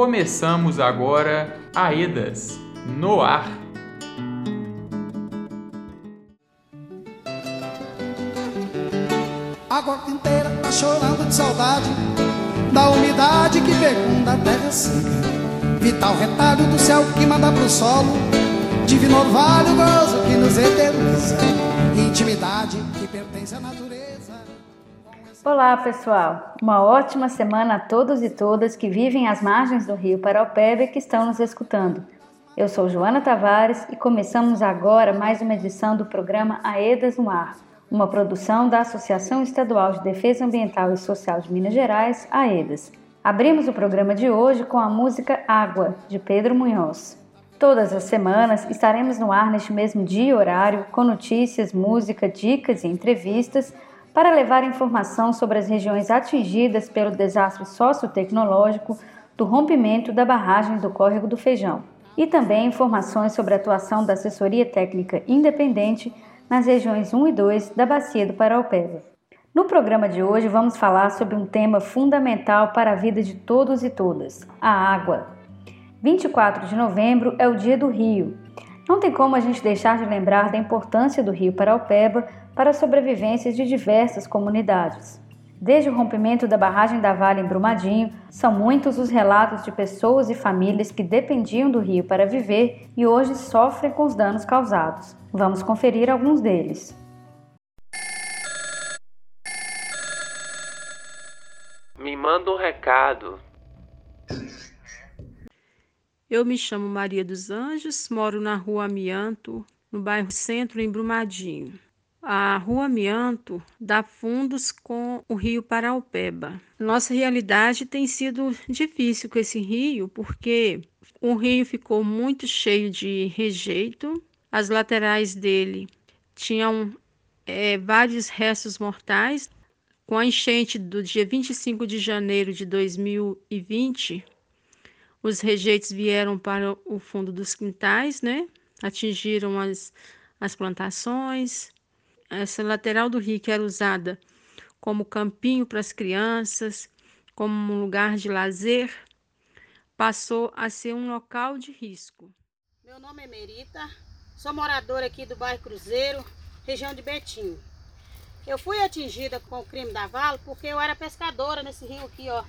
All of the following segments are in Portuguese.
Começamos agora Aedas no ar. Água inteira tá chorando de saudade da umidade que fecunda a terra seca. Vital retalho do céu que manda pro solo, divino orvalho gozo que nos eterniza, intimidade que pertence à natureza. Olá, pessoal. Uma ótima semana a todos e todas que vivem às margens do rio Paraupeba e que estão nos escutando. Eu sou Joana Tavares e começamos agora mais uma edição do programa Aedas no Ar, uma produção da Associação Estadual de Defesa Ambiental e Social de Minas Gerais, AEDAS. Abrimos o programa de hoje com a música Água, de Pedro Munhoz. Todas as semanas estaremos no ar neste mesmo dia e horário, com notícias, música, dicas e entrevistas para levar informação sobre as regiões atingidas pelo desastre sociotecnológico do rompimento da barragem do Córrego do Feijão e também informações sobre a atuação da assessoria técnica independente nas regiões 1 e 2 da Bacia do Paraupeba. No programa de hoje vamos falar sobre um tema fundamental para a vida de todos e todas: a água. 24 de novembro é o Dia do Rio. Não tem como a gente deixar de lembrar da importância do Rio Paraupeba para a sobrevivência de diversas comunidades. Desde o rompimento da barragem da Vale em Brumadinho, são muitos os relatos de pessoas e famílias que dependiam do rio para viver e hoje sofrem com os danos causados. Vamos conferir alguns deles. Me manda um recado. Eu me chamo Maria dos Anjos, moro na rua Amianto, no bairro Centro, em Brumadinho. A Rua Amianto dá fundos com o rio Paraupeba. Nossa realidade tem sido difícil com esse rio, porque o rio ficou muito cheio de rejeito, as laterais dele tinham é, vários restos mortais. Com a enchente do dia 25 de janeiro de 2020, os rejeitos vieram para o fundo dos quintais, né? Atingiram as, as plantações, essa lateral do rio que era usada como campinho para as crianças, como um lugar de lazer, passou a ser um local de risco. Meu nome é Merita, sou moradora aqui do bairro Cruzeiro, região de Betim. Eu fui atingida com o crime da vala porque eu era pescadora nesse rio aqui, ó.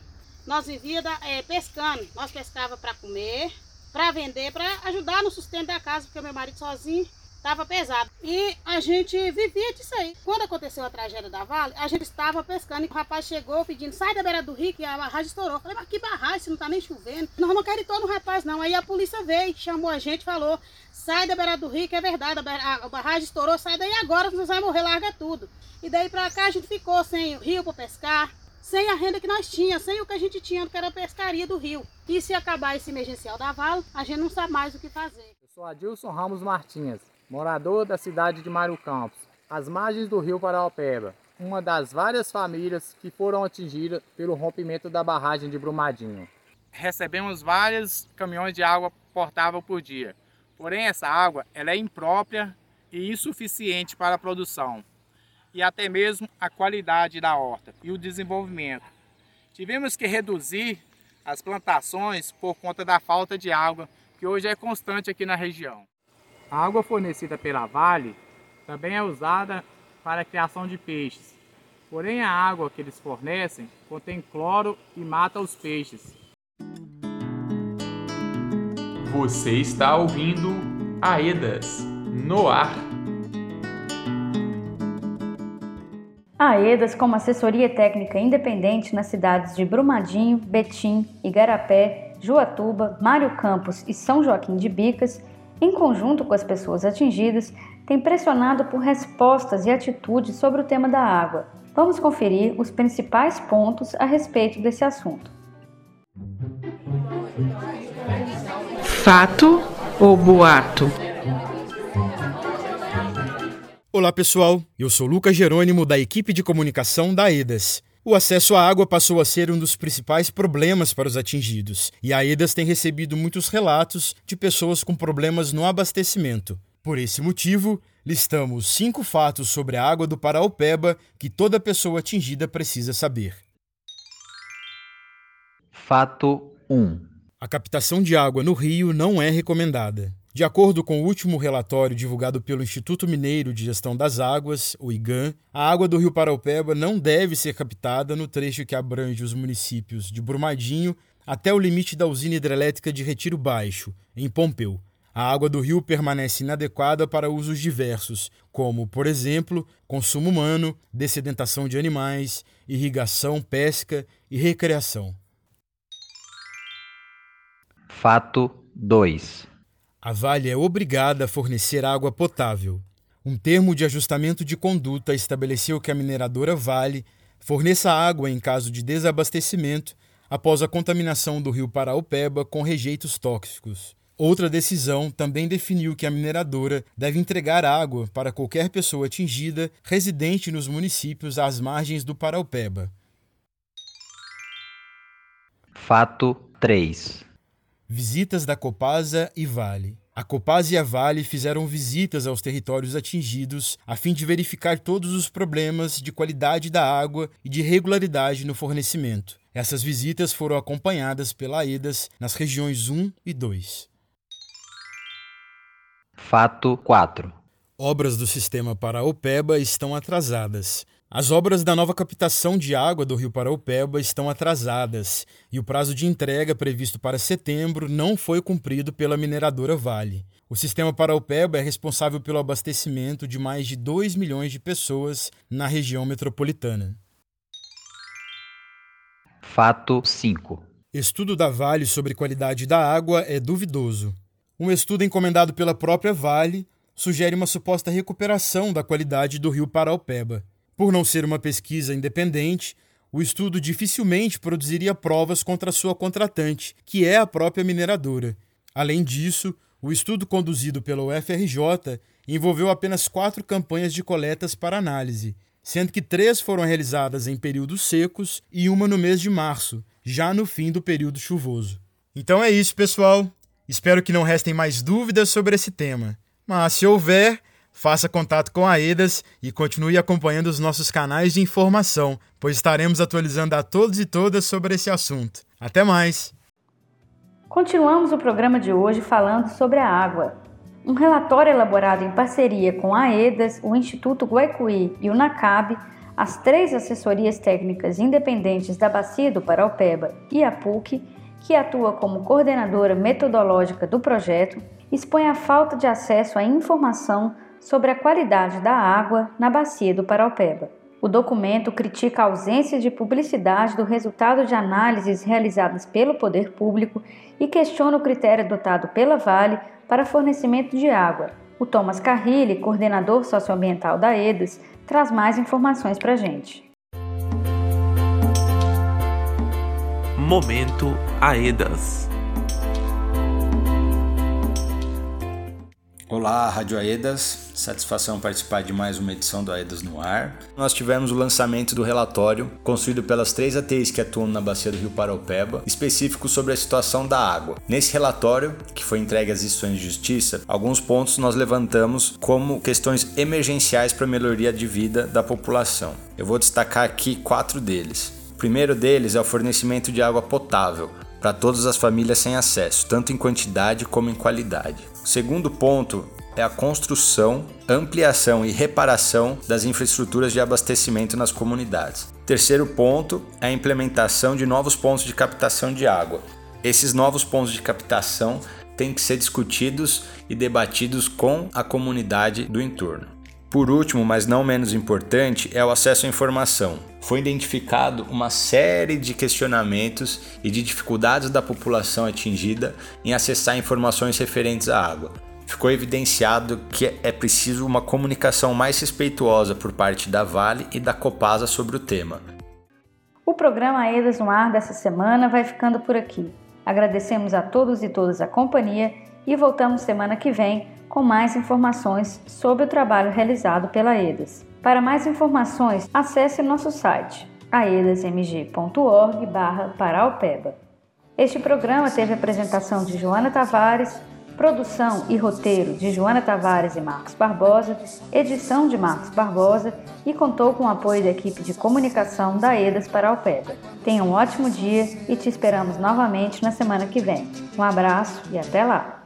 Nós vivíamos é, pescando, nós pescava para comer, para vender, para ajudar no sustento da casa, porque meu marido sozinho Tava pesado. E a gente vivia disso aí. Quando aconteceu a tragédia da Vale, a gente estava pescando e o rapaz chegou pedindo, sai da beira do rio que a barragem estourou. Falei, mas que barragem, se não tá nem chovendo. Nós não queremos todo no rapaz, não. Aí a polícia veio, chamou a gente falou, sai da beira do rio, que é verdade, a, barragem estourou, sai daí agora, você vai morrer, larga tudo. E daí pra cá a gente ficou sem rio para pescar, sem a renda que nós tínhamos, sem o que a gente tinha, que era a pescaria do rio. E se acabar esse emergencial da Vale, a gente não sabe mais o que fazer. Eu sou Adilson Ramos Martins morador da cidade de Mário Campos, às margens do rio Paraupeba, uma das várias famílias que foram atingidas pelo rompimento da barragem de Brumadinho. Recebemos vários caminhões de água portável por dia, porém essa água ela é imprópria e insuficiente para a produção e até mesmo a qualidade da horta e o desenvolvimento. Tivemos que reduzir as plantações por conta da falta de água que hoje é constante aqui na região. A água fornecida pela Vale também é usada para a criação de peixes. Porém, a água que eles fornecem contém cloro e mata os peixes. Você está ouvindo Aedas no ar. A Aedas, como assessoria técnica independente nas cidades de Brumadinho, Betim, Igarapé, Juatuba, Mário Campos e São Joaquim de Bicas, em conjunto com as pessoas atingidas, tem pressionado por respostas e atitudes sobre o tema da água. Vamos conferir os principais pontos a respeito desse assunto. Fato ou boato? Olá pessoal, eu sou Lucas Jerônimo da equipe de comunicação da EDAS. O acesso à água passou a ser um dos principais problemas para os atingidos, e a EDAS tem recebido muitos relatos de pessoas com problemas no abastecimento. Por esse motivo, listamos cinco fatos sobre a água do Paraupeba que toda pessoa atingida precisa saber. Fato 1. A captação de água no rio não é recomendada. De acordo com o último relatório divulgado pelo Instituto Mineiro de Gestão das Águas, o IGAM, a água do rio Paraupeba não deve ser captada no trecho que abrange os municípios de Brumadinho até o limite da usina hidrelétrica de Retiro Baixo, em Pompeu. A água do rio permanece inadequada para usos diversos, como, por exemplo, consumo humano, dessedentação de animais, irrigação, pesca e recreação. Fato 2 a Vale é obrigada a fornecer água potável. Um termo de ajustamento de conduta estabeleceu que a mineradora Vale forneça água em caso de desabastecimento após a contaminação do rio Paraupeba com rejeitos tóxicos. Outra decisão também definiu que a mineradora deve entregar água para qualquer pessoa atingida residente nos municípios às margens do Paraupeba. Fato 3 Visitas da Copasa e Vale. A Copasa e a Vale fizeram visitas aos territórios atingidos a fim de verificar todos os problemas de qualidade da água e de regularidade no fornecimento. Essas visitas foram acompanhadas pela AEDAS nas regiões 1 e 2. Fato 4. Obras do sistema Paraupeba estão atrasadas. As obras da nova captação de água do Rio Paraupeba estão atrasadas e o prazo de entrega previsto para setembro não foi cumprido pela mineradora Vale. O sistema Paraupeba é responsável pelo abastecimento de mais de 2 milhões de pessoas na região metropolitana. Fato 5. Estudo da Vale sobre qualidade da água é duvidoso. Um estudo encomendado pela própria Vale sugere uma suposta recuperação da qualidade do rio Paraupeba. Por não ser uma pesquisa independente, o estudo dificilmente produziria provas contra sua contratante, que é a própria mineradora. Além disso, o estudo conduzido pela UFRJ envolveu apenas quatro campanhas de coletas para análise, sendo que três foram realizadas em períodos secos e uma no mês de março, já no fim do período chuvoso. Então é isso, pessoal. Espero que não restem mais dúvidas sobre esse tema. Mas se houver, Faça contato com a EDAS e continue acompanhando os nossos canais de informação, pois estaremos atualizando a todos e todas sobre esse assunto. Até mais! Continuamos o programa de hoje falando sobre a água. Um relatório elaborado em parceria com a EDAS, o Instituto Guaicuí e o NACAB, as três assessorias técnicas independentes da Bacia do Paraupeba e a PUC, que atua como coordenadora metodológica do projeto, expõe a falta de acesso à informação sobre a qualidade da água na bacia do Paraupeba. O documento critica a ausência de publicidade do resultado de análises realizadas pelo poder público e questiona o critério adotado pela Vale para fornecimento de água. O Thomas Carrilli, coordenador socioambiental da EDAS, traz mais informações para a gente. Momento AEDAS Olá, Rádio Aedas. Satisfação participar de mais uma edição do Aedas no Ar. Nós tivemos o lançamento do relatório construído pelas três ATIs que atuam na bacia do Rio Paraupeba, específico sobre a situação da água. Nesse relatório, que foi entregue às instituições de justiça, alguns pontos nós levantamos como questões emergenciais para a melhoria de vida da população. Eu vou destacar aqui quatro deles. O primeiro deles é o fornecimento de água potável para todas as famílias sem acesso, tanto em quantidade como em qualidade. O segundo ponto é a construção, ampliação e reparação das infraestruturas de abastecimento nas comunidades. Terceiro ponto é a implementação de novos pontos de captação de água. Esses novos pontos de captação têm que ser discutidos e debatidos com a comunidade do entorno. Por último, mas não menos importante, é o acesso à informação. Foi identificado uma série de questionamentos e de dificuldades da população atingida em acessar informações referentes à água ficou evidenciado que é preciso uma comunicação mais respeituosa por parte da Vale e da Copasa sobre o tema. O programa Edas no Ar dessa semana vai ficando por aqui. Agradecemos a todos e todas a companhia e voltamos semana que vem com mais informações sobre o trabalho realizado pela EDAS. Para mais informações, acesse nosso site aedasmg.org/paraupeba. Este programa teve apresentação de Joana Tavares Produção e roteiro de Joana Tavares e Marcos Barbosa, edição de Marcos Barbosa e contou com o apoio da equipe de comunicação da EDAS para Alpeda. Tenha um ótimo dia e te esperamos novamente na semana que vem. Um abraço e até lá!